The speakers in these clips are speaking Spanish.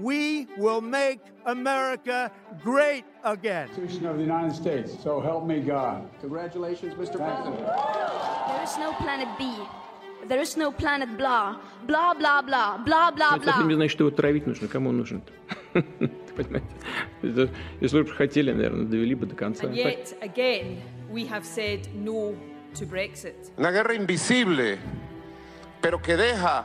we will make America great again. Constitution of the United States. So help me God. Congratulations, Mr. President. There is no planet B. There is no planet blah. Blah, blah, blah. Blah, blah, Это совсем не blah. значит, что его травить нужно. Кому он нужен-то? Понимаете? Это- Если бы хотели, наверное, довели бы до конца. And yet, again, we have said no to Brexit. Una guerra invisible, pero que deja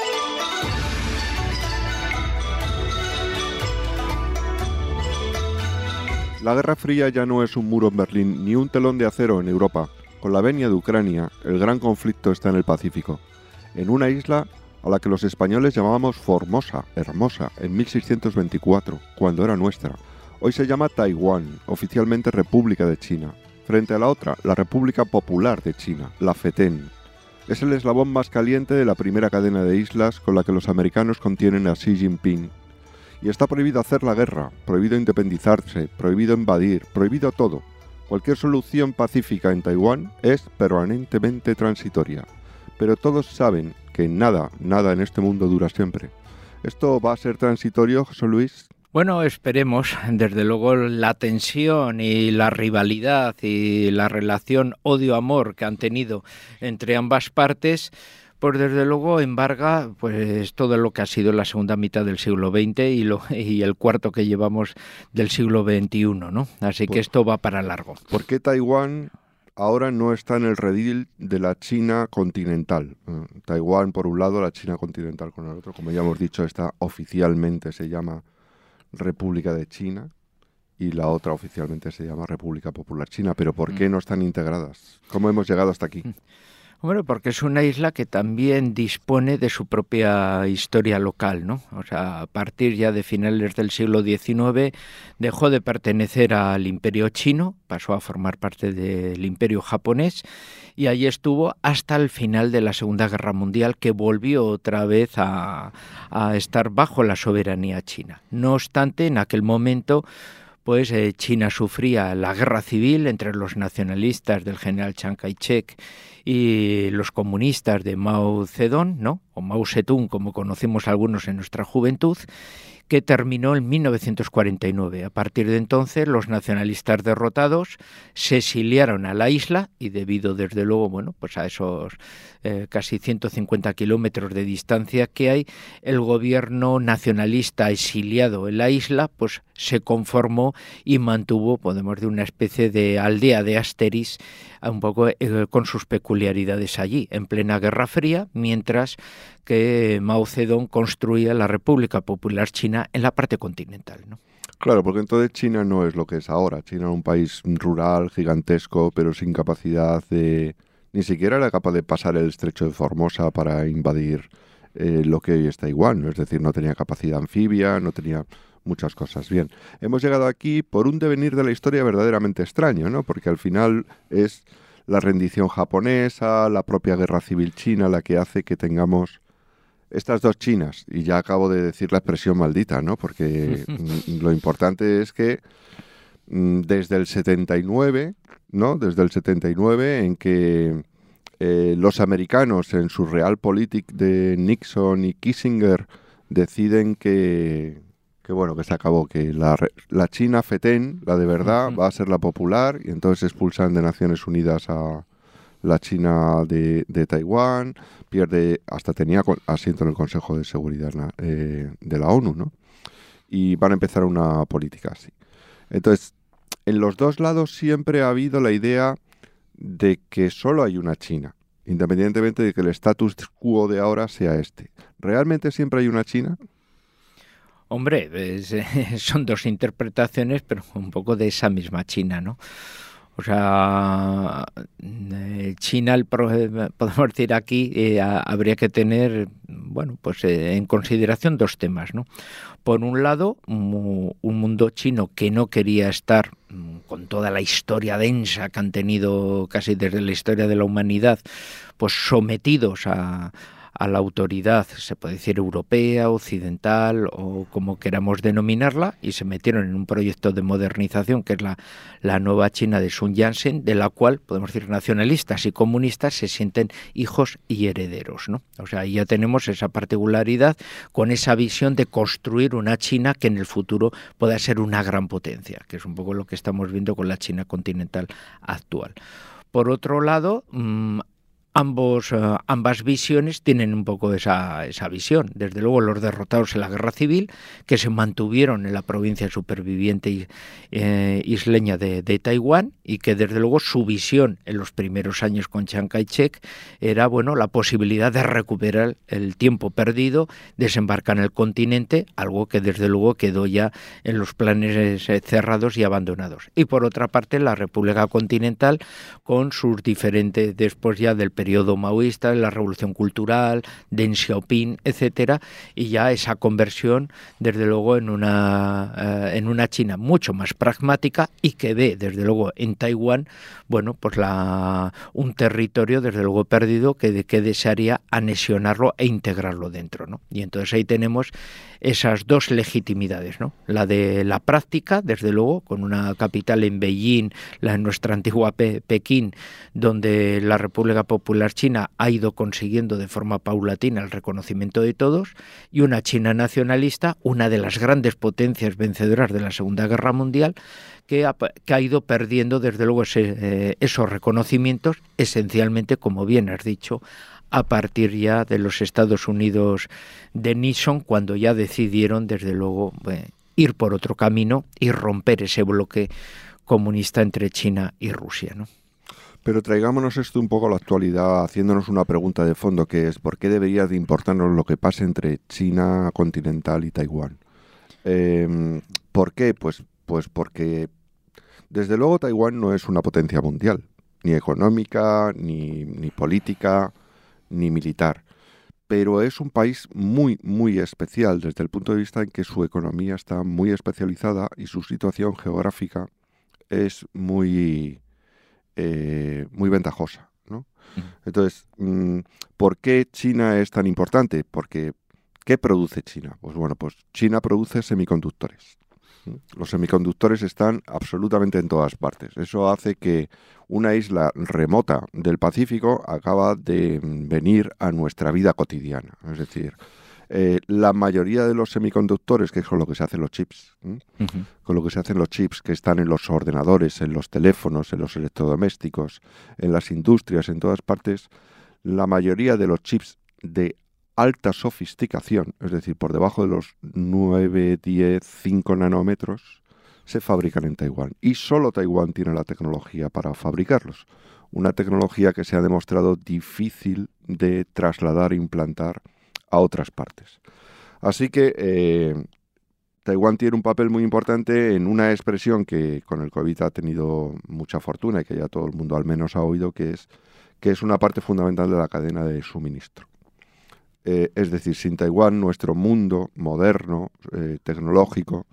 La Guerra Fría ya no es un muro en Berlín ni un telón de acero en Europa. Con la venia de Ucrania, el gran conflicto está en el Pacífico, en una isla a la que los españoles llamábamos Formosa, hermosa, en 1624, cuando era nuestra. Hoy se llama Taiwán, oficialmente República de China, frente a la otra, la República Popular de China, la FETEN. Es el eslabón más caliente de la primera cadena de islas con la que los americanos contienen a Xi Jinping. Y está prohibido hacer la guerra, prohibido independizarse, prohibido invadir, prohibido todo. Cualquier solución pacífica en Taiwán es permanentemente transitoria. Pero todos saben que nada, nada en este mundo dura siempre. ¿Esto va a ser transitorio, José Luis? Bueno, esperemos. Desde luego la tensión y la rivalidad y la relación odio-amor que han tenido entre ambas partes, pues desde luego embarga pues todo lo que ha sido la segunda mitad del siglo XX y, lo, y el cuarto que llevamos del siglo XXI, ¿no? Así que esto va para largo. ¿Por qué Taiwán ahora no está en el redil de la China continental? Eh, Taiwán por un lado, la China continental con el otro. Como ya hemos dicho, esta oficialmente se llama República de China y la otra oficialmente se llama República Popular China. Pero ¿por qué no están integradas? ¿Cómo hemos llegado hasta aquí? Hombre, porque es una isla que también dispone de su propia historia local, ¿no? O sea, a partir ya de finales del siglo XIX dejó de pertenecer al imperio chino, pasó a formar parte del imperio japonés y allí estuvo hasta el final de la Segunda Guerra Mundial, que volvió otra vez a estar bajo la soberanía china. No obstante, en aquel momento pues China sufría la guerra civil entre los nacionalistas del general Chiang Kai-shek y los comunistas de Mao Zedong, ¿no? O Mao Zedong, como conocemos algunos en nuestra juventud, que terminó en 1949. A partir de entonces, los nacionalistas derrotados se exiliaron a la isla y debido, desde luego, bueno, pues a esos eh, casi 150 kilómetros de distancia que hay, el gobierno nacionalista exiliado en la isla, pues se conformó y mantuvo, podemos decir, una especie de aldea de Asteris, un poco eh, con sus peculiaridades allí, en plena Guerra Fría, mientras que Mao Zedong construía la República Popular China en la parte continental. ¿no? Claro, porque entonces China no es lo que es ahora. China es un país rural, gigantesco, pero sin capacidad de... Ni siquiera era capaz de pasar el estrecho de Formosa para invadir eh, lo que hoy es Taiwán. Es decir, no tenía capacidad anfibia, no tenía muchas cosas. Bien, hemos llegado aquí por un devenir de la historia verdaderamente extraño, ¿no? Porque al final es la rendición japonesa, la propia guerra civil china la que hace que tengamos estas dos chinas, y ya acabo de decir la expresión maldita, ¿no? Porque lo importante es que mm, desde el 79, ¿no? Desde el 79 en que eh, los americanos en su realpolitik de Nixon y Kissinger deciden que, que bueno, que se acabó, que la, la China FETEN, la de verdad, va a ser la popular y entonces expulsan de Naciones Unidas a la China de, Taiwán, pierde, hasta tenía asiento en el Consejo de Seguridad eh, de la ONU, ¿no? Y van a empezar una política así. Entonces, en los dos lados siempre ha habido la idea de que solo hay una China, independientemente de que el status quo de ahora sea este. ¿Realmente siempre hay una China? Hombre, son dos interpretaciones, pero un poco de esa misma China, ¿no? O sea, eh, China, el, podemos decir aquí, habría que tener, bueno, pues en consideración dos temas, ¿no? Por un lado, un mundo chino que no quería estar mm, con toda la historia densa que han tenido casi desde la historia de la humanidad, pues sometidos a, a la autoridad, se puede decir europea, occidental o como queramos denominarla, y se metieron en un proyecto de modernización que es la, la nueva China de Sun Yat-sen, de la cual podemos decir nacionalistas y comunistas se sienten hijos y herederos. ¿no? O sea, ya tenemos esa particularidad con esa visión de construir una China que en el futuro pueda ser una gran potencia, que es un poco lo que estamos viendo con la China continental actual. Por otro lado, mm, ambos, eh, ambas visiones tienen un poco esa, esa visión. Desde luego los derrotados en la guerra civil, que se mantuvieron en la provincia superviviente eh, isleña de, Taiwán y que desde luego su visión en los primeros años con Chiang Kai-shek era bueno la posibilidad de recuperar el tiempo perdido, desembarcar en el continente, algo que desde luego quedó ya en los planes eh, cerrados y abandonados. Y por otra parte la República Continental con sus diferentes, después ya del periodo maoísta, la revolución cultural, Deng Xiaoping, etcétera, y ya esa conversión, desde luego, en una, eh, en una China mucho más pragmática y que ve, desde luego, en Taiwán, bueno, pues la, un territorio, desde luego, perdido que, desearía anexionarlo e integrarlo dentro, ¿no? Y entonces ahí tenemos esas dos legitimidades, ¿no? La de la práctica, desde luego, con una capital en Beijing, la en nuestra antigua Pekín, donde la República Popular China ha ido consiguiendo de forma paulatina el reconocimiento de todos, y una China nacionalista, una de las grandes potencias vencedoras de la Segunda Guerra Mundial, que ha, ido perdiendo, desde luego, eh, esos reconocimientos, esencialmente, como bien has dicho, a partir ya de los Estados Unidos de Nixon, cuando ya decidieron, desde luego, eh, ir por otro camino y romper ese bloque comunista entre China y Rusia. ¿no? Pero traigámonos esto un poco a la actualidad, haciéndonos una pregunta de fondo, que es ¿por qué debería de importarnos lo que pase entre China continental y Taiwán? Em, ¿Por qué? Pues, pues porque desde luego Taiwán no es una potencia mundial, ni económica, ni, ni política, ni militar. Pero es un país muy, muy especial desde el punto de vista en que su economía está muy especializada y su situación geográfica es muy, eh, muy ventajosa. ¿no? Entonces, mm, ¿por qué China es tan importante? Porque, ¿qué produce China? Pues bueno, pues China produce semiconductores. Los semiconductores están absolutamente en todas partes. Eso hace que una isla remota del Pacífico acaba de venir a nuestra vida cotidiana. Es decir, eh, la mayoría de los semiconductores, que es con lo que se hacen los chips, con lo que se hacen los chips que están en los ordenadores, en los teléfonos, en los electrodomésticos, en las industrias, en todas partes, la mayoría de los chips de alta sofisticación, es decir, por debajo de los 9, 10, 5 nanómetros, se fabrican en Taiwán. Y solo Taiwán tiene la tecnología para fabricarlos. Una tecnología que se ha demostrado difícil de trasladar e implantar a otras partes. Así que eh, Taiwán tiene un papel muy importante en una expresión que con el COVID ha tenido mucha fortuna y que ya todo el mundo al menos ha oído, que es que es una parte fundamental de la cadena de suministro. Eh, es decir, sin Taiwán nuestro mundo moderno, eh, tecnológico,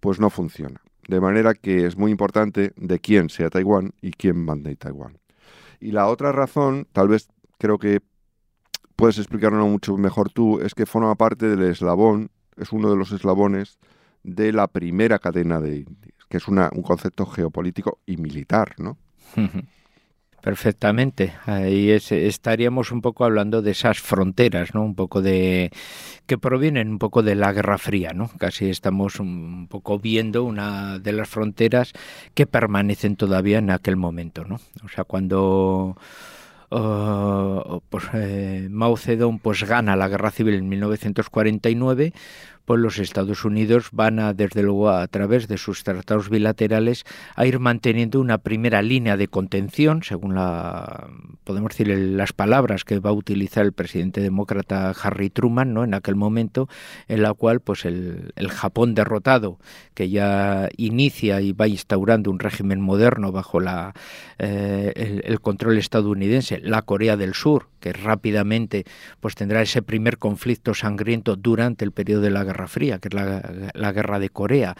pues no funciona. De manera que es muy importante de quién sea Taiwán y quién mande Taiwán. Y la otra razón, tal vez creo que puedes explicarlo mucho mejor tú, es que forma parte del eslabón, es uno de los eslabones de la primera cadena de que es un concepto geopolítico y militar, ¿no? Perfectamente. Ahí estaríamos un poco hablando de esas fronteras, ¿no? Un poco de que provienen un poco de la Guerra Fría, ¿no? Casi estamos un poco viendo una de las fronteras que permanecen todavía en aquel momento, ¿no? O sea, cuando uh, pues, eh, Mao Zedong pues gana la Guerra Civil en 1949, los Estados Unidos van a, desde luego, a través de sus tratados bilaterales, a ir manteniendo una primera línea de contención, según la, podemos decir, las palabras que va a utilizar el presidente demócrata Harry Truman, ¿no? En aquel momento, en la cual, pues el, Japón derrotado, que ya inicia y va instaurando un régimen moderno bajo la, eh, el, control estadounidense, la Corea del Sur, que rápidamente pues tendrá ese primer conflicto sangriento durante el periodo de la Guerra Fría, que es la, Guerra de Corea,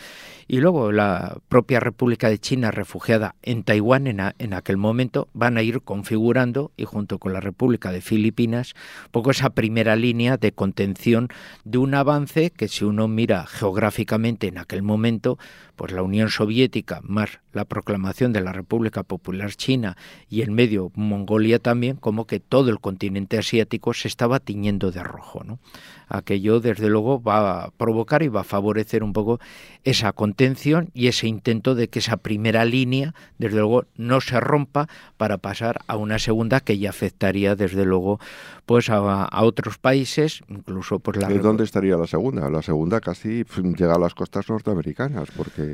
y luego la propia República de China refugiada en Taiwán en, en aquel momento van a ir configurando y junto con la República de Filipinas poco esa primera línea de contención de un avance que si uno mira geográficamente en aquel momento, pues la Unión Soviética más la proclamación de la República Popular China y en medio Mongolia también, como que todo el continente asiático se estaba tiñendo de rojo. ¿no? Aquello, desde luego, va a provocar y va a favorecer un poco esa contención y ese intento de que esa primera línea, desde luego, no se rompa para pasar a una segunda que ya afectaría, desde luego, pues a, otros países, incluso pues la... ¿De dónde estaría la segunda? La segunda casi llega a las costas norteamericanas, porque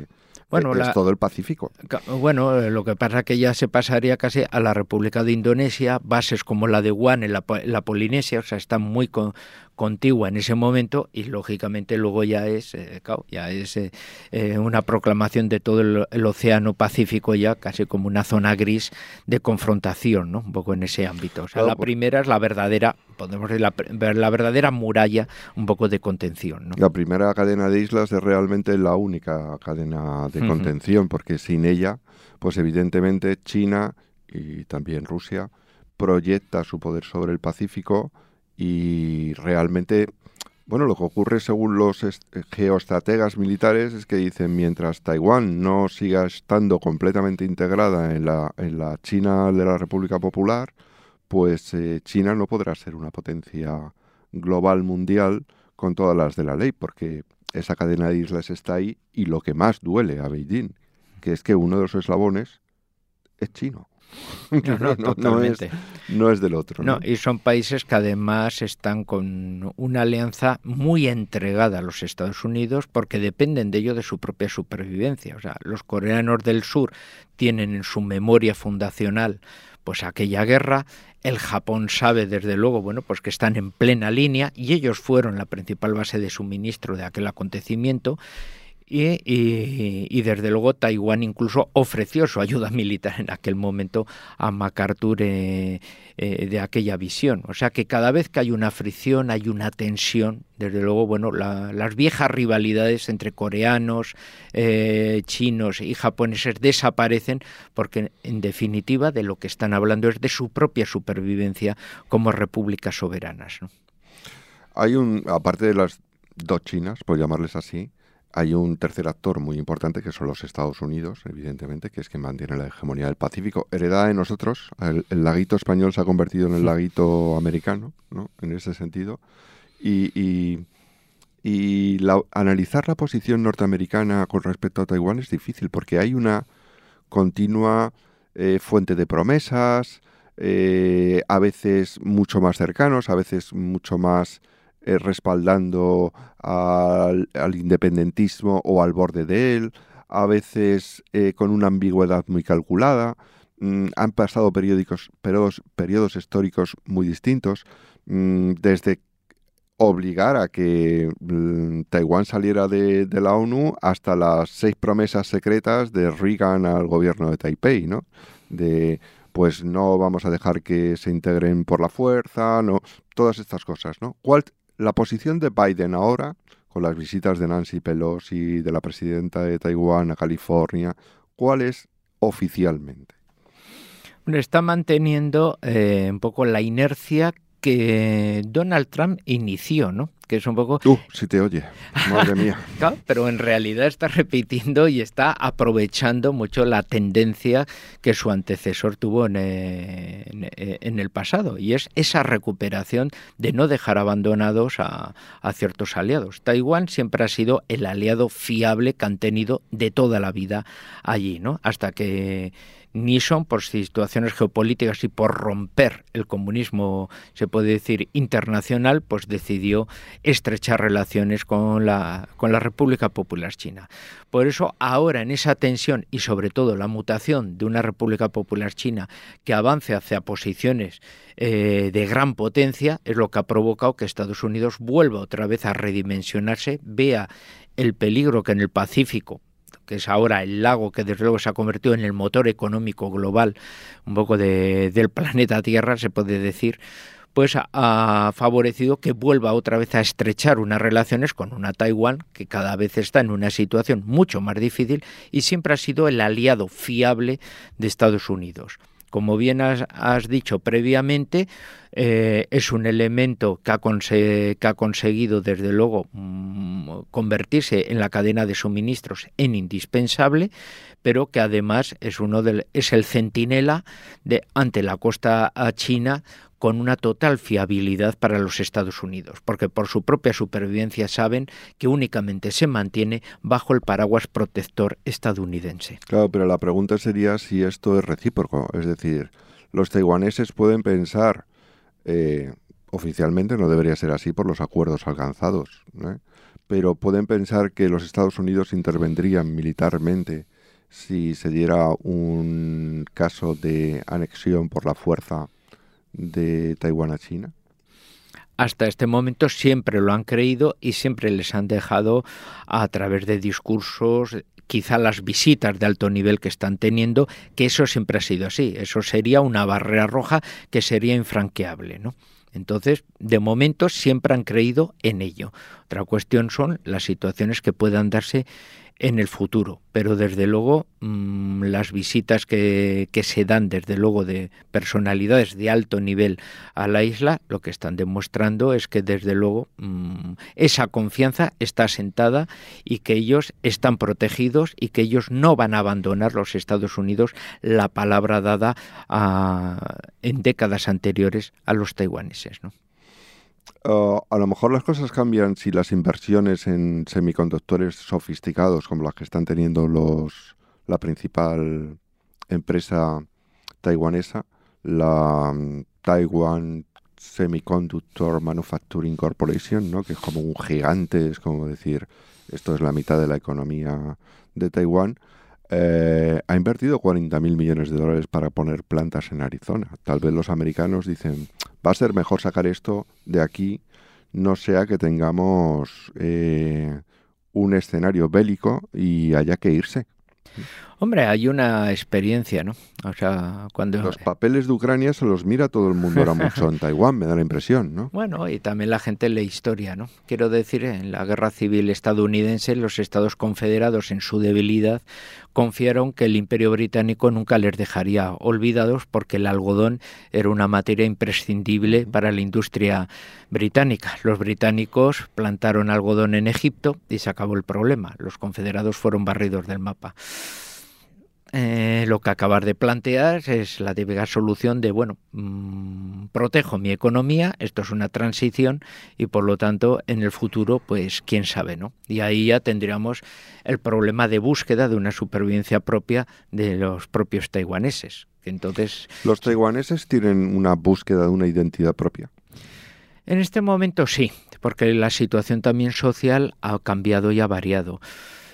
bueno, es todo el Pacífico. Bueno, eh, lo que pasa es que ya se pasaría casi a la República de Indonesia, bases como la de Guam en la, la Polinesia, o sea, están muy con, contigua en ese momento y lógicamente luego ya es eh, ya es eh, eh, una proclamación de todo el, océano Pacífico ya casi como una zona gris de confrontación no un poco en ese ámbito. O sea la primera es la verdadera podemos decir la, la, verdadera muralla un poco de contención ¿no? la primera cadena de islas es realmente la única cadena de contención porque sin ella pues evidentemente China y también Rusia proyecta su poder sobre el Pacífico y realmente, bueno, lo que ocurre según los geoestrategas militares es que dicen, mientras Taiwán no siga estando completamente integrada en la, en la China de la República Popular, pues eh, China no podrá ser una potencia global mundial con todas las de la ley, porque esa cadena de islas está ahí y lo que más duele a Beijing, que es que uno de los eslabones es chino. No, es, del otro. No, y son países que además están con una alianza muy entregada a los Estados Unidos porque dependen de ello de su propia supervivencia. O sea, los coreanos del sur tienen en su memoria fundacional pues aquella guerra, el Japón sabe desde luego, bueno, pues que están en plena línea y ellos fueron la principal base de suministro de aquel acontecimiento y, desde luego Taiwán incluso ofreció su ayuda militar en aquel momento a MacArthur eh, eh, de aquella visión. O sea que cada vez que hay una fricción, hay una tensión, desde luego, bueno, las viejas rivalidades entre coreanos, eh, chinos y japoneses desaparecen porque en definitiva de lo que están hablando es de su propia supervivencia como repúblicas soberanas. Hay un, aparte de las dos Chinas, por llamarles así, hay un tercer actor muy importante que son los Estados Unidos, evidentemente, que es quien mantiene la hegemonía del Pacífico, heredada de nosotros. El, laguito español se ha convertido en el laguito americano, ¿no? En ese sentido. Y, analizar la posición norteamericana con respecto a Taiwán es difícil porque hay una continua eh, fuente de promesas, eh, a veces mucho más cercanos, a veces mucho más eh, respaldando al, independentismo o al borde de él, a veces eh, con una ambigüedad muy calculada. Mm, han pasado periódicos, periodos, periodos históricos muy distintos, mm, desde obligar a que mm, Taiwán saliera de, de, la ONU hasta las seis promesas secretas de Reagan al gobierno de Taipei, ¿no? De pues no vamos a dejar que se integren por la fuerza, no, todas estas cosas, ¿no? ¿Cuál la posición de Biden ahora, con las visitas de Nancy Pelosi, de la presidenta de Taiwán a California, ¿cuál es oficialmente? Está manteniendo eh, un poco la inercia que Donald Trump inició, ¿no? Que es un poco... Uh, si te oye, madre mía. pero en realidad está repitiendo y está aprovechando mucho la tendencia que su antecesor tuvo en, eh, en, el pasado, y es esa recuperación de no dejar abandonados a, a ciertos aliados. Taiwán siempre ha sido el aliado fiable que han tenido de toda la vida allí, ¿no? Hasta que Nixon, por situaciones geopolíticas y por romper el comunismo, se puede decir, internacional, pues decidió estrechar relaciones con la, con la República Popular China. Por eso ahora en esa tensión y sobre todo la mutación de una República Popular China que avance hacia posiciones eh, de gran potencia es lo que ha provocado que Estados Unidos vuelva otra vez a redimensionarse, vea el peligro que en el Pacífico que es ahora el lago que desde luego se ha convertido en el motor económico global, un poco del planeta Tierra, se puede decir, pues ha favorecido que vuelva otra vez a estrechar unas relaciones con una Taiwán que cada vez está en una situación mucho más difícil y siempre ha sido el aliado fiable de Estados Unidos. Como bien has, dicho previamente, eh, es un elemento que ha, conseguido, desde luego, mm, convertirse en la cadena de suministros en indispensable, pero que además es, uno del, es el centinela de, ante la costa china con una total fiabilidad para los Estados Unidos, porque por su propia supervivencia saben que únicamente se mantiene bajo el paraguas protector estadounidense. Claro, pero la pregunta sería si esto es recíproco, es decir, los taiwaneses pueden pensar, eh, oficialmente no debería ser así por los acuerdos alcanzados, pero pueden pensar que los Estados Unidos intervendrían militarmente si se diera un caso de anexión por la fuerza de Taiwán a China? hasta este momento siempre lo han creído y siempre les han dejado a través de discursos, quizá las visitas de alto nivel que están teniendo, que eso siempre ha sido así. Eso sería una barrera roja que sería infranqueable, ¿no? Entonces, de momento siempre han creído en ello. Otra cuestión son las situaciones que puedan darse en el futuro. Pero desde luego mm, las visitas que, se dan desde luego de personalidades de alto nivel a la isla, lo que están demostrando es que desde luego mm, esa confianza está asentada y que ellos están protegidos y que ellos no van a abandonar los Estados Unidos la palabra dada en décadas anteriores a los taiwaneses. ¿no? A lo mejor las cosas cambian si las inversiones en semiconductores sofisticados, como las que están teniendo los, la principal empresa taiwanesa, la um, Taiwan Semiconductor Manufacturing Corporation, ¿no? que es como un gigante, es como decir, esto es la mitad de la economía de Taiwán, eh, ha invertido 40.000 millones de dólares para poner plantas en Arizona. Tal vez los americanos dicen, va a ser mejor sacar esto de aquí, no sea que tengamos eh, un escenario bélico y haya que irse. Hombre, hay una experiencia, ¿no? O sea, cuando... Los papeles de Ucrania se los mira todo el mundo ahora mucho en Taiwán, me da la impresión, ¿no? Bueno, y también la gente lee historia, ¿no? Quiero decir, en la guerra civil estadounidense, los Estados Confederados, en su debilidad, confiaron que el imperio británico nunca les dejaría olvidados porque el algodón era una materia imprescindible para la industria británica. Los británicos plantaron algodón en Egipto y se acabó el problema. Los confederados fueron barridos del mapa. Eh, lo que acabas de plantear es la típica solución de, bueno, mm, protejo mi economía, esto es una transición y por lo tanto en el futuro, pues quién sabe, ¿no? Y ahí ya tendríamos el problema de búsqueda de una supervivencia propia de los propios taiwaneses. Entonces, ¿Los taiwaneses tienen una búsqueda de una identidad propia? En este momento sí, porque la situación también social ha cambiado y ha variado.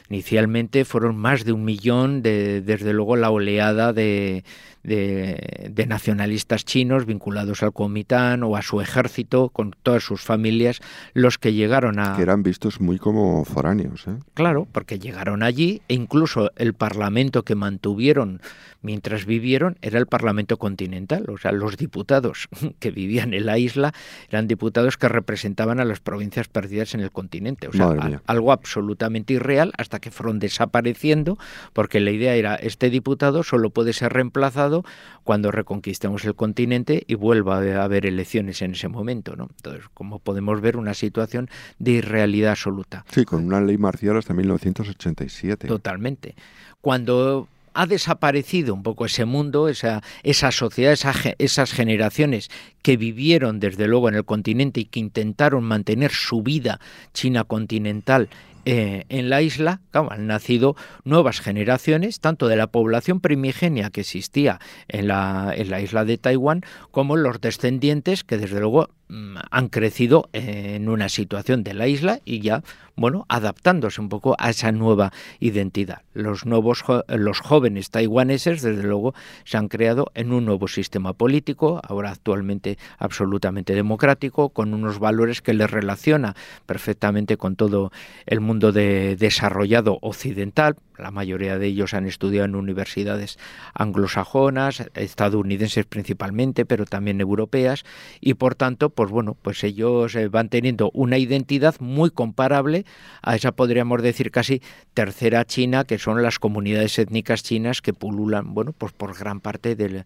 Inicialmente fueron más de un millón, de, desde luego la oleada de, de, nacionalistas chinos vinculados al Kuomintang o a su ejército con todas sus familias, los que llegaron a... Que eran vistos muy como foráneos. ¿eh? Claro, porque llegaron allí e incluso el parlamento que mantuvieron mientras vivieron era el Parlamento continental, o sea, los diputados que vivían en la isla eran diputados que representaban a las provincias perdidas en el continente, o sea, algo absolutamente irreal hasta que fueron desapareciendo, porque la idea era este diputado solo puede ser reemplazado cuando reconquistemos el continente y vuelva a haber elecciones en ese momento, ¿no? Entonces, como podemos ver, una situación de irrealidad absoluta. Sí, con una ley marcial hasta 1987. Totalmente. Cuando ha desaparecido un poco ese mundo, esa, esa sociedad, esas generaciones que vivieron desde luego en el continente y que intentaron mantener su vida china continental eh, en la isla han nacido nuevas generaciones, tanto de la población primigenia que existía en la, en la isla de Taiwán, como los descendientes que desde luego han crecido en una situación de la isla y ya bueno, adaptándose un poco a esa nueva identidad. Los nuevos los jóvenes taiwaneses, desde luego, se han creado en un nuevo sistema político, ahora actualmente absolutamente democrático, con unos valores que les relaciona perfectamente con todo el mundo de desarrollado occidental. La mayoría de ellos han estudiado en universidades anglosajonas, estadounidenses principalmente, pero también europeas, y por tanto, pues bueno, pues ellos eh, van teniendo una identidad muy comparable a esa podríamos decir casi tercera China, que son las comunidades étnicas chinas que pululan, bueno, pues por gran parte de,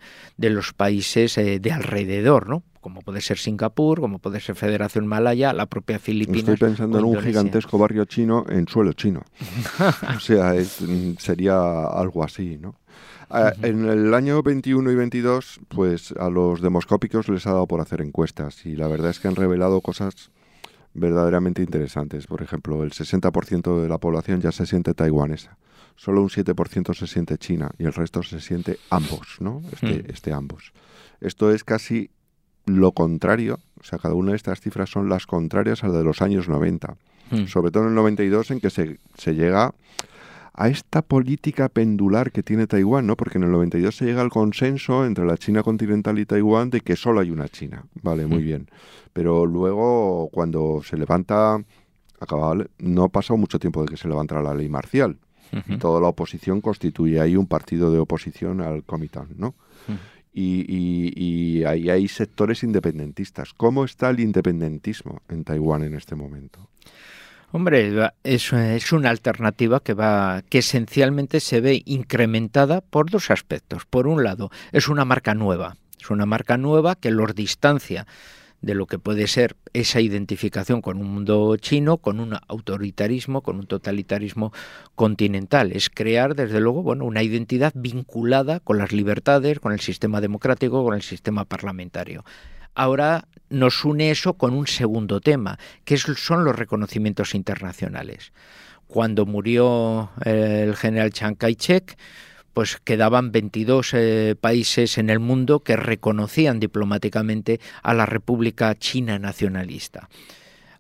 los países eh, de alrededor, ¿no? como puede ser Singapur, como puede ser Federación Malaya, la propia Filipinas. Estoy pensando en un gigantesco barrio chino en suelo chino. o sea, sería algo así, ¿no? Ah, en el año 21 y 22, pues a los demoscópicos les ha dado por hacer encuestas y la verdad es que han revelado cosas verdaderamente interesantes. Por ejemplo, el 60% de la población ya se siente taiwanesa. Solo un 7% se siente china y el resto se siente ambos, ¿no? Este, hmm. este ambos. Esto es casi lo contrario, o sea, cada una de estas cifras son las contrarias a las de los años 90. Hmm. Sobre todo en el 92 en que se, se llega a esta política pendular que tiene Taiwán, ¿no? Porque en el 92 se llega al consenso entre la China continental y Taiwán de que solo hay una China. Vale, muy bien. Pero luego, cuando se levanta, acaba, no ha pasado mucho tiempo de que se levantara la ley marcial. Y toda la oposición constituye ahí un partido de oposición al Comitán, ¿no? Y, y, ahí hay sectores independentistas. ¿Cómo está el independentismo en Taiwán en este momento? Hombre, es, es una alternativa que va, que esencialmente se ve incrementada por dos aspectos. Por un lado, es una marca nueva, es una marca nueva que los distancia de lo que puede ser esa identificación con un mundo chino, con un autoritarismo, con un totalitarismo continental. Es crear, desde luego, bueno, una identidad vinculada con las libertades, con el sistema democrático, con el sistema parlamentario. Ahora nos une eso con un segundo tema, que son los reconocimientos internacionales. Cuando murió eh, el general Chiang Kai-shek, pues quedaban 22 eh, países en el mundo que reconocían diplomáticamente a la República China nacionalista.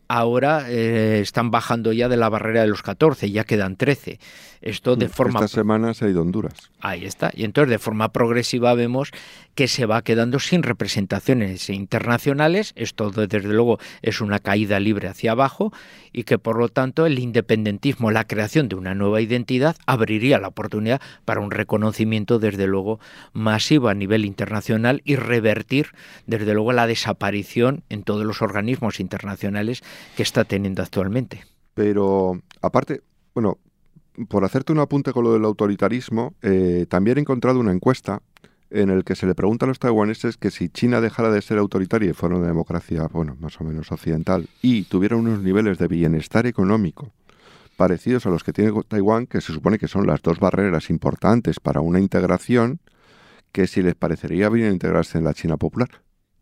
Ahora eh, están bajando ya de la barrera de los 14, ya quedan 13. Esto de mm, forma... Esta semana se ha ido Honduras. Ahí está. Y entonces de forma progresiva vemos que se va quedando sin representaciones internacionales. Esto desde luego es una caída libre hacia abajo y que por lo tanto el independentismo, la creación de una nueva identidad abriría la oportunidad para un reconocimiento desde luego masivo a nivel internacional y revertir desde luego la desaparición en todos los organismos internacionales que está teniendo actualmente. Pero aparte, bueno, por hacerte un apunte con lo del autoritarismo, eh, también he encontrado una encuesta en el que se le pregunta a los taiwaneses que si China dejara de ser autoritaria y fuera una democracia, bueno, más o menos occidental, y tuviera unos niveles de bienestar económico parecidos a los que tiene Taiwán, que se supone que son las dos barreras importantes para una integración, que si les parecería bien integrarse en la China popular.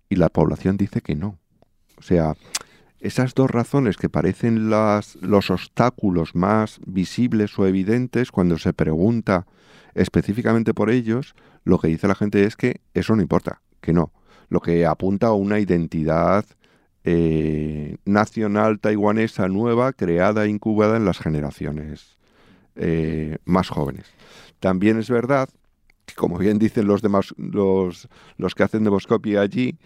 Y la población dice que no. O sea, esas dos razones que parecen las, los obstáculos más visibles o evidentes cuando se pregunta específicamente por ellos, lo que dice la gente es que eso no importa, que no. Lo que apunta a una identidad eh, nacional taiwanesa nueva creada e incubada en las generaciones eh, más jóvenes. También es verdad que, como bien dicen los demás, los, los que hacen demoscopia allí,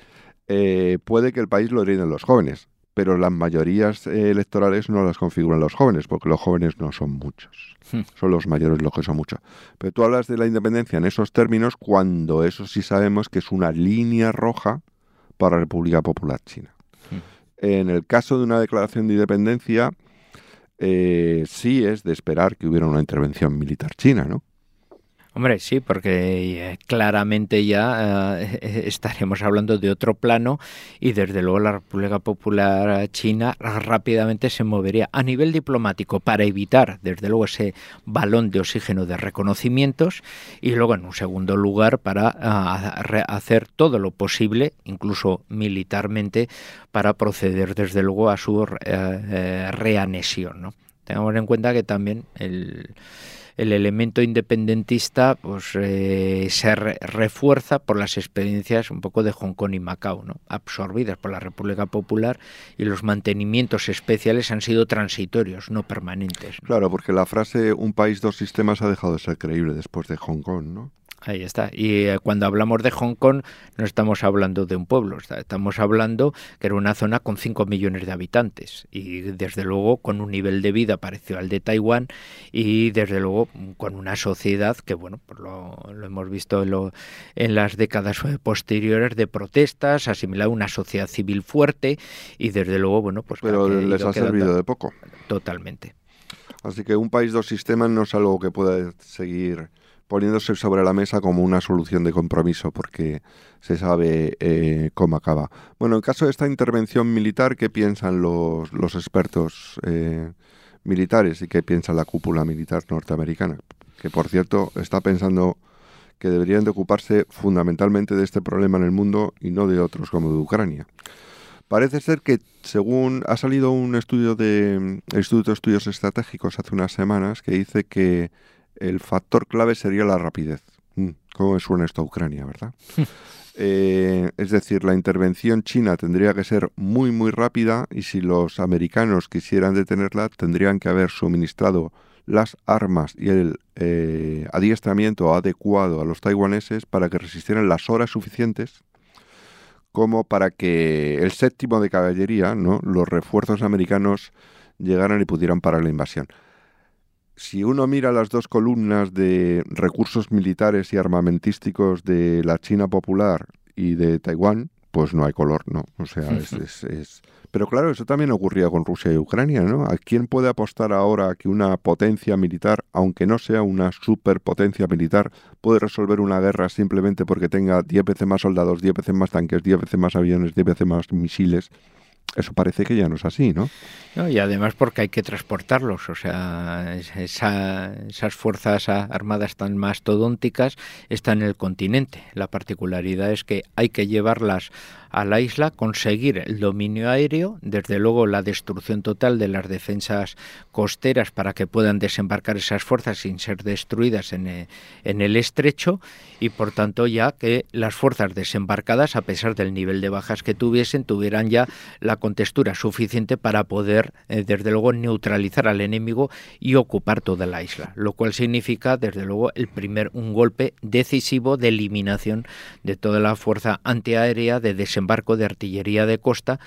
eh, puede que el país lo hereden los jóvenes pero las mayorías eh, electorales no las configuran los jóvenes, porque los jóvenes no son muchos. Hmm. Son los mayores los que son muchos. Pero tú hablas de la independencia en esos términos cuando eso sí sabemos que es una línea roja para la República Popular China. Hmm. En el caso de una declaración de independencia, eh, sí es de esperar que hubiera una intervención militar china, ¿no? Hombre, sí, porque eh, claramente ya eh, estaremos hablando de otro plano y desde luego la República Popular China rápidamente se movería a nivel diplomático para evitar desde luego ese balón de oxígeno de reconocimientos y luego en un segundo lugar para ah, hacer todo lo posible, incluso militarmente, para proceder desde luego a su eh, reanexión. ¿no? Tengamos en cuenta que también el el elemento independentista pues eh, se refuerza por las experiencias un poco de Hong Kong y Macao, ¿no? absorbidas por la República Popular y los mantenimientos especiales han sido transitorios, no permanentes. Claro, porque la frase un país, dos sistemas ha dejado de ser creíble después de Hong Kong, ¿no? Ahí está. Y eh, cuando hablamos de Hong Kong no estamos hablando de un pueblo, estamos hablando que era una zona con 5 millones de habitantes y desde luego con un nivel de vida parecido al de Taiwán y desde luego con una sociedad que, bueno, pues lo, hemos visto en, las décadas posteriores de protestas, asimilado una sociedad civil fuerte y desde luego, bueno, pues... Pero les ha servido de poco. Totalmente. Así que un país, dos sistemas no es algo que pueda seguir poniéndose sobre la mesa como una solución de compromiso, porque se sabe eh, cómo acaba. Bueno, en caso de esta intervención militar, ¿qué piensan los, los expertos eh, militares y qué piensa la cúpula militar norteamericana? Que, por cierto, está pensando que deberían de ocuparse fundamentalmente de este problema en el mundo y no de otros como de Ucrania. Parece ser que, según ha salido un estudio del Instituto de Estudios Estratégicos hace unas semanas, que dice que el factor clave sería la rapidez. Mm, ¿Cómo suena esto a Ucrania, verdad? Eh, es decir, la intervención china tendría que ser muy, muy rápida y si los americanos quisieran detenerla, tendrían que haber suministrado las armas y el eh, adiestramiento adecuado a los taiwaneses para que resistieran las horas suficientes como para que el séptimo de caballería, ¿no? los refuerzos americanos llegaran y pudieran parar la invasión si uno mira las dos columnas de recursos militares y armamentísticos de la China popular y de Taiwán, pues no hay color, ¿no? O sea, es, es, Pero claro, eso también ocurría con Rusia y Ucrania, ¿no? ¿A quién puede apostar ahora que una potencia militar, aunque no sea una superpotencia militar, puede resolver una guerra simplemente porque tenga 10 veces más soldados, 10 veces más tanques, 10 veces más aviones, 10 veces más misiles? Eso parece que ya no es así, ¿no? y además porque hay que transportarlos, o sea, esas fuerzas armadas tan mastodónticas están en el continente. La particularidad es que hay que llevarlas a la isla, conseguir el dominio aéreo, desde luego la destrucción total de las defensas costeras para que puedan desembarcar esas fuerzas sin ser destruidas en el, eh, el estrecho y por tanto ya que las fuerzas desembarcadas, a pesar del nivel de bajas que tuviesen, tuvieran ya la contextura suficiente para poder, eh, desde luego, neutralizar al enemigo y ocupar toda la isla, lo cual significa, desde luego, el primer un golpe decisivo de eliminación de toda la fuerza antiaérea de desembarco barco de artillería de costa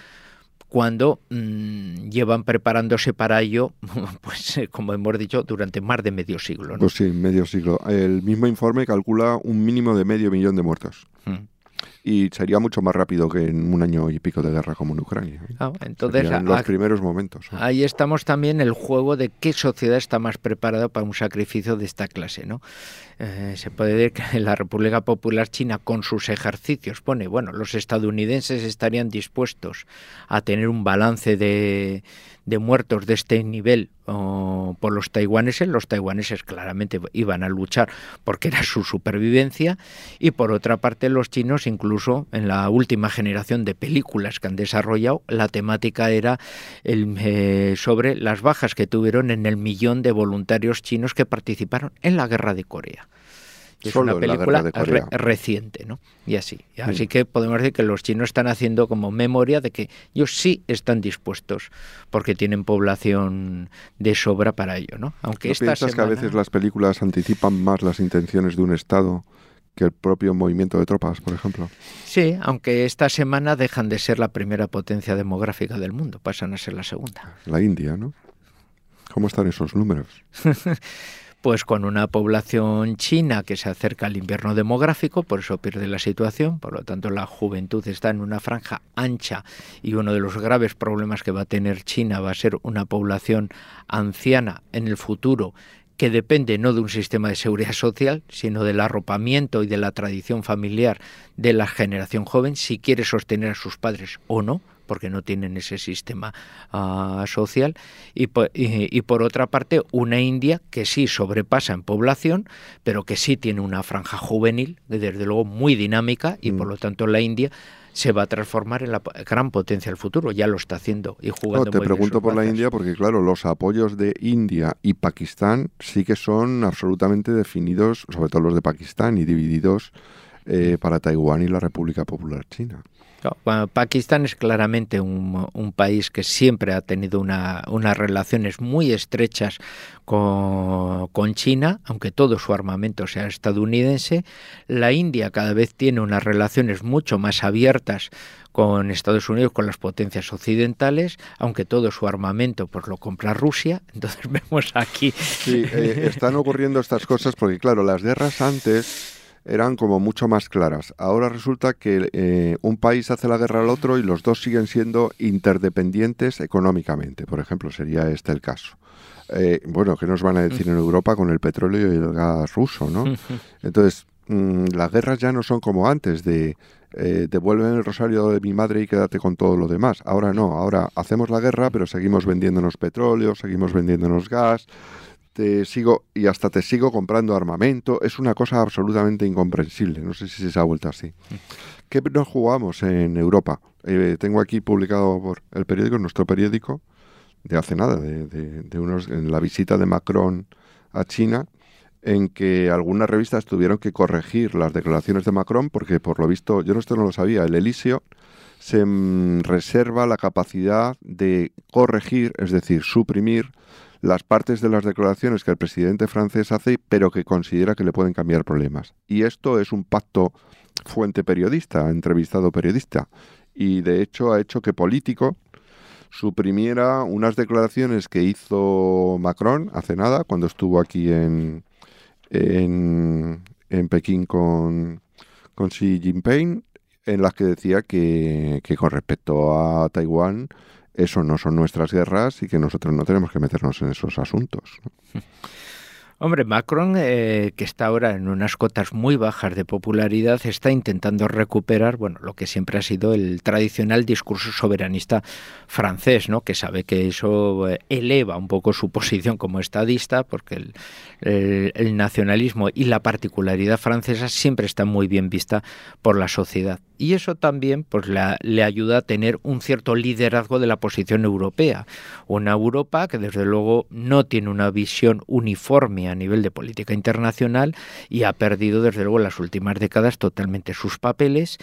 cuando mm, llevan preparándose para ello, pues eh, como hemos dicho, durante más de medio siglo. Pues sí, medio siglo. El mismo informe calcula un mínimo de medio millón de muertos. Mm y sería mucho más rápido que en un año y pico de guerra como en Ucrania. Ah, entonces, en los primeros momentos. Ahí estamos también el juego de qué sociedad está más preparada para un sacrificio de esta clase, ¿no? Eh, se puede decir que la República Popular China con sus ejercicios pone, bueno, los estadounidenses estarían dispuestos a tener un balance de de muertos de este nivel por los taiwaneses, los taiwaneses claramente iban a luchar porque era su supervivencia y por otra parte los chinos incluso en la última generación de películas que han desarrollado la temática era eh, sobre las bajas que tuvieron en el millón de voluntarios chinos que participaron en la guerra de Corea es una película reciente, ¿no? Y así. Así que podemos decir que los chinos están haciendo como memoria de que ellos sí están dispuestos, porque tienen población de sobra para ello, ¿no? Aunque ¿No piensas que a veces las películas anticipan más las intenciones de un Estado que el propio movimiento de tropas, por ejemplo? Sí, aunque esta semana dejan de ser la primera potencia demográfica del mundo, pasan a ser la segunda. La India, ¿no? ¿Cómo están esos números? pues con una población china que se acerca al invierno demográfico, por eso pierde la situación, por lo tanto la juventud está en una franja ancha y uno de los graves problemas que va a tener China va a ser una población anciana en el futuro que depende no de un sistema de seguridad social, sino del arropamiento y de la tradición familiar de la generación joven, si quiere sostener a sus padres o no, porque no tienen ese sistema ah, social, y por, otra parte una India que sí sobrepasa en población, pero que sí tiene una franja juvenil, desde luego muy dinámica, y por mm. lo tanto la India se va a transformar en la gran potencia del futuro. Ya lo está haciendo y jugando. No, te pregunto por la India porque, claro, los apoyos de India y Pakistán sí que son absolutamente definidos, sobre todo los de Pakistán, y divididos eh, para Taiwán y la República Popular China. Pakistán es claramente un, país que siempre ha tenido unas relaciones muy estrechas con, China, aunque todo su armamento sea estadounidense. La India cada vez tiene unas relaciones mucho más abiertas con Estados Unidos, con las potencias occidentales, aunque todo su armamento pues lo compra Rusia. Entonces vemos aquí. Sí, eh, están ocurriendo estas cosas porque, claro, las guerras antes eran como mucho más claras. Ahora resulta que eh, un país hace la guerra al otro y los dos siguen siendo interdependientes económicamente. Por ejemplo, sería este el caso. Eh, bueno, ¿qué nos van a decir en Europa con el petróleo y el gas ruso, no? Entonces, mm, las guerras ya no son como antes de eh, devuelven el rosario de mi madre y quédate con todo lo demás. Ahora no, ahora hacemos la guerra, pero seguimos vendiéndonos petróleo, seguimos vendiéndonos gas, te sigo y hasta te sigo comprando armamento. Es una cosa absolutamente incomprensible. No sé si se ha vuelto así. ¿Qué nos jugamos en Europa? Eh, tengo aquí publicado por el periódico, nuestro periódico, de hace nada, de, unos, en la visita de Macron a China, en que algunas revistas tuvieron que corregir las declaraciones de Macron, porque por lo visto, yo no esto no lo sabía, el Elisio se mm, reserva la capacidad de corregir, es decir, suprimir las partes de las declaraciones que el presidente francés hace, pero que considera que le pueden cambiar problemas. Y esto es un pacto fuente periodista, entrevistado periodista. Y de hecho ha hecho que Político suprimiera unas declaraciones que hizo Macron hace nada, cuando estuvo aquí en, en, Pekín con, con Xi Jinping, en las que decía que, que con respecto a Taiwán eso no son nuestras guerras y que nosotros no tenemos que meternos en esos asuntos. Hombre, Macron, eh, que está ahora en unas cotas muy bajas de popularidad, está intentando recuperar, bueno, lo que siempre ha sido el tradicional discurso soberanista francés, ¿no? Que sabe que eso eh, eleva un poco su posición como estadista, porque el, el, nacionalismo y la particularidad francesa siempre está muy bien vista por la sociedad. Y eso también pues, le ayuda a tener un cierto liderazgo de la posición europea. Una Europa que desde luego no tiene una visión uniforme a nivel de política internacional y ha perdido desde luego en las últimas décadas totalmente sus papeles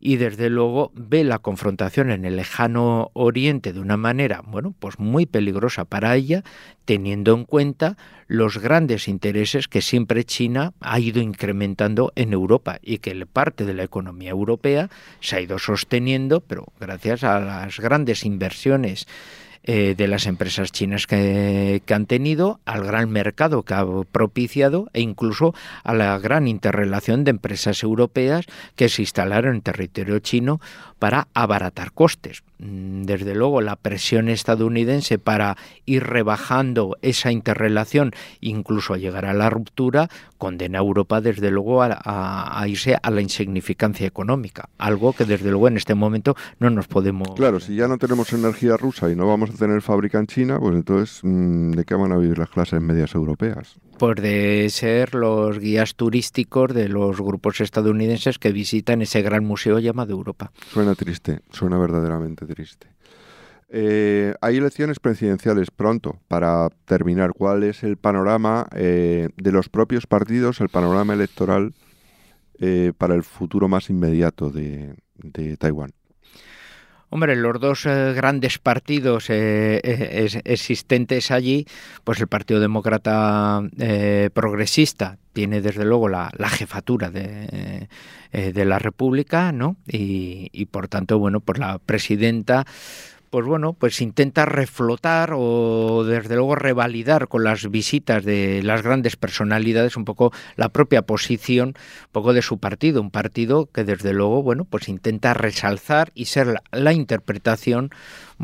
y desde luego ve la confrontación en el lejano oriente de una manera, bueno, pues muy peligrosa para ella, teniendo en cuenta los grandes intereses que siempre China ha ido incrementando en Europa y que parte de la economía europea se ha ido sosteniendo, pero gracias a las grandes inversiones eh, de las empresas chinas que, han tenido, al gran mercado que ha propiciado e incluso a la gran interrelación de empresas europeas que se instalaron en territorio chino para abaratar costes. Mm, desde luego, la presión estadounidense para ir rebajando esa interrelación, incluso a llegar a la ruptura, condena a Europa desde luego a, irse a la insignificancia económica, algo que desde luego en este momento no nos podemos... Claro, si ya no tenemos energía rusa y no vamos a tener fábrica en China, pues entonces, mm, ¿de qué van a vivir las clases medias europeas? Pues de ser los guías turísticos de los grupos estadounidenses que visitan ese gran museo llamado Europa. Suena triste, suena verdaderamente triste. Eh, hay elecciones presidenciales pronto. Para terminar, ¿cuál es el panorama eh, de los propios partidos, el panorama electoral eh, para el futuro más inmediato de, Taiwán? Hombre, los dos grandes partidos existentes allí, pues el Partido Demócrata Progresista tiene desde luego la, jefatura de, la República, ¿no? Y, y, por tanto, bueno, pues la presidenta pues bueno, pues intenta reflotar o desde luego revalidar con las visitas de las grandes personalidades un poco la propia posición, un poco de su partido, un partido que desde luego, bueno, pues intenta resalzar y ser la, la interpretación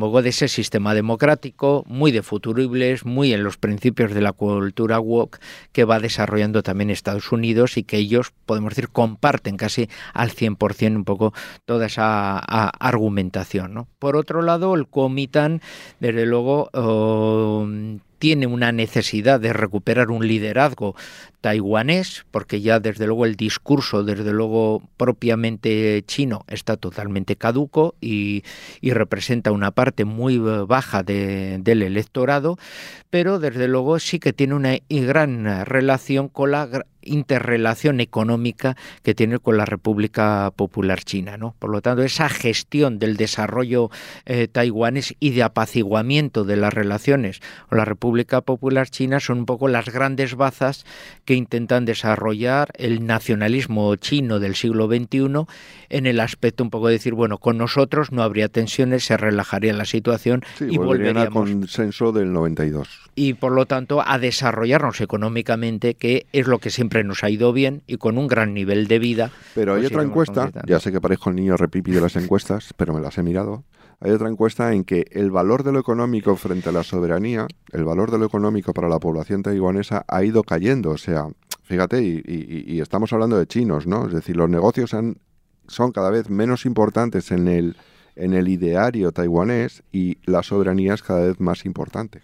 poco de ese sistema democrático, muy de futuribles, muy en los principios de la cultura woke que va desarrollando también Estados Unidos y que ellos, podemos decir, comparten casi al 100% un poco toda esa argumentación. ¿no? Por otro lado, el Comitán, desde luego, oh, tiene una necesidad de recuperar un liderazgo taiwanés, porque ya desde luego el discurso, desde luego propiamente chino, está totalmente caduco y, representa una parte muy baja del electorado, pero desde luego sí que tiene una gran relación con la interrelación económica que tiene con la República Popular China. ¿no? Por lo tanto, esa gestión del desarrollo eh, taiwanés y de apaciguamiento de las relaciones con la República Popular China son un poco las grandes bazas que intentan desarrollar el nacionalismo chino del siglo XXI en el aspecto un poco de decir, bueno, con nosotros no habría tensiones, se relajaría la situación y volveríamos al consenso del 92. Y por lo tanto a desarrollarnos económicamente, que es lo que siempre nos ha ido bien y con un gran nivel de vida. Pero hay pues otra encuesta, ya sé que parezco el niño repipi de las encuestas, pero me las he mirado. Hay otra encuesta en que el valor de lo económico frente a la soberanía, el valor de lo económico para la población taiwanesa ha ido cayendo. O sea, fíjate, y, estamos hablando de chinos, ¿no? Es decir, los negocios han, son cada vez menos importantes en el, en el ideario taiwanés y la soberanía es cada vez más importante.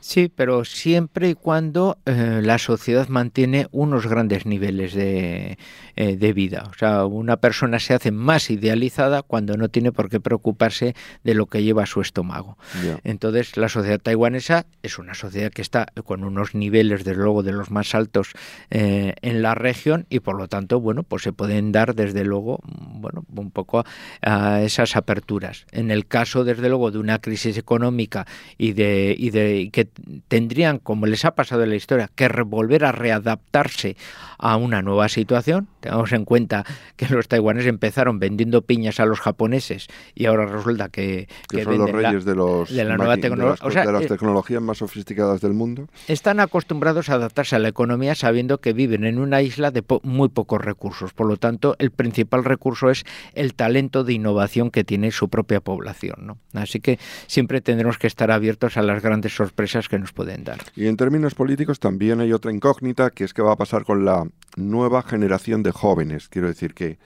Sí, pero siempre y cuando eh, la sociedad mantiene unos grandes niveles de, eh, de, vida. O sea, una persona se hace más idealizada cuando no tiene por qué preocuparse de lo que lleva a su estómago. Entonces, la sociedad taiwanesa es una sociedad que está con unos niveles, desde luego, de los más altos eh, en la región y, por lo tanto, bueno, pues se pueden dar, desde luego, bueno, un poco a esas aperturas. En el caso, desde luego, de una crisis económica y de, y de que tendrían, como les ha pasado en la historia, que volver a readaptarse a una nueva situación. Tengamos en cuenta que los taiwaneses empezaron vendiendo piñas a los japoneses y ahora resulta que, que, son los reyes de, los la nueva tecnología. De las, eh, tecnologías más sofisticadas del mundo. Están acostumbrados a adaptarse a la economía sabiendo que viven en una isla de muy pocos recursos. Por lo tanto, el principal recurso es el talento de innovación que tiene su propia población. ¿no? Así que siempre tendremos que estar abiertos a las grandes sorpresas que nos pueden dar. Y en términos políticos también hay otra incógnita, que es qué va a pasar con la nueva generación de jóvenes. Quiero decir que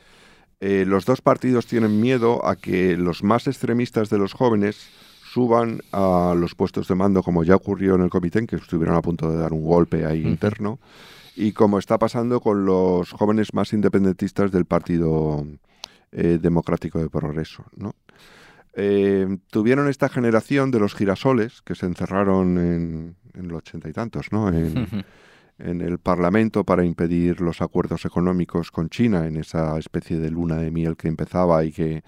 eh, los dos partidos tienen miedo a que los más extremistas de los jóvenes suban a los puestos de mando, como ya ocurrió en el comité, que estuvieron a punto de dar un golpe ahí interno, y como está pasando con los jóvenes más independentistas del Partido eh, Democrático de Progreso. ¿no? Eh, tuvieron esta generación de los girasoles que se encerraron en, en los ochenta y tantos, ¿no? En, en, el Parlamento para impedir los acuerdos económicos con China, en esa especie de luna de miel que empezaba y que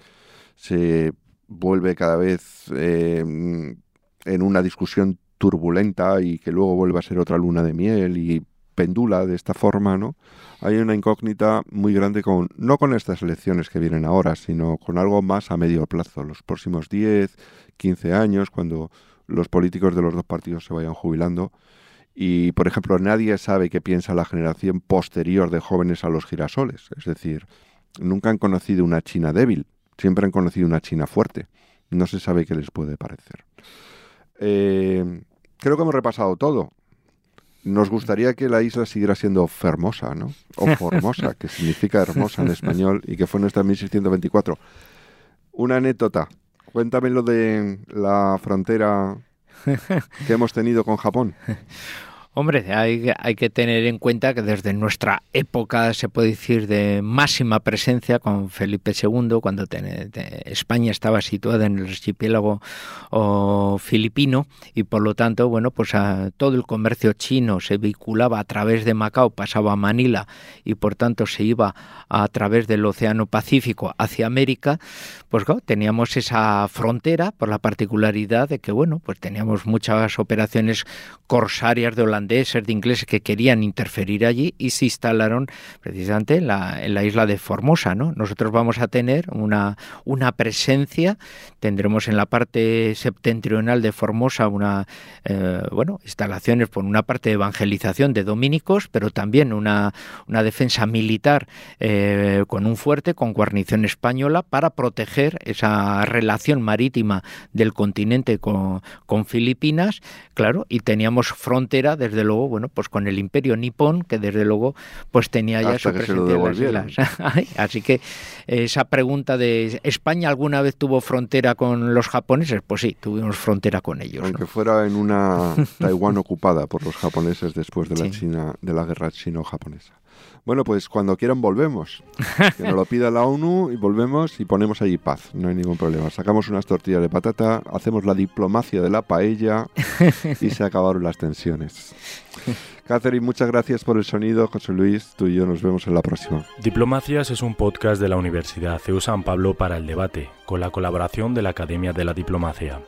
se vuelve cada vez eh, en una discusión turbulenta y que luego vuelve a ser otra luna de miel y pendula de esta forma, ¿no? Hay una incógnita muy grande con, no con estas elecciones que vienen ahora, sino con algo más a medio plazo, los próximos 10, 15 años, cuando los políticos de los dos partidos se vayan jubilando. Y, por ejemplo, nadie sabe qué piensa la generación posterior de jóvenes a los girasoles. Es decir, nunca han conocido una China débil, siempre han conocido una China fuerte. No se sabe qué les puede parecer. Eh, creo que hemos repasado todo. Nos gustaría que la isla siguiera siendo Fermosa, ¿no? O Formosa, que significa hermosa en español y que fue nuestra 1624. Una anécdota. Cuéntame lo de la frontera que hemos tenido con Japón. Hombre, hay, que tener en cuenta que desde nuestra época, se puede decir, de máxima presencia con Felipe II, cuando España estaba situada en el archipiélago filipino y por lo tanto, bueno, pues todo el comercio chino se vehiculaba a través de Macao, pasaba a Manila y por tanto se iba a través del Océano Pacífico hacia América, pues claro, teníamos esa frontera por la particularidad de que, bueno, pues teníamos muchas operaciones corsarias de Holanda holandeses, de ingleses que querían interferir allí y se instalaron precisamente en la, en la isla de Formosa. ¿no? Nosotros vamos a tener una, una presencia, tendremos en la parte septentrional de Formosa una, eh, bueno, instalaciones por una parte de evangelización de dominicos, pero también una, una defensa militar eh, con un fuerte, con guarnición española, para proteger esa relación marítima del continente con, con Filipinas, claro, y teníamos frontera, desde luego, bueno, pues con el imperio nipón, que desde luego pues tenía ya su presencia en las islas. Así que esa pregunta de ¿España alguna vez tuvo frontera con los japoneses? Pues sí, tuvimos frontera con ellos. Aunque fuera en una Taiwán ocupada por los japoneses después de la China, de la guerra chino-japonesa. Bueno, pues cuando quieran volvemos. Que nos lo pida la ONU y volvemos y ponemos allí paz. No hay ningún problema. Sacamos unas tortillas de patata, hacemos la diplomacia de la paella y se acabaron las tensiones. Catherine, muchas gracias por el sonido. José Luis, tú y yo nos vemos en la próxima. Diplomacias es un podcast de la Universidad CEU San Pablo para el debate, con la colaboración de la Academia de la Diplomacia.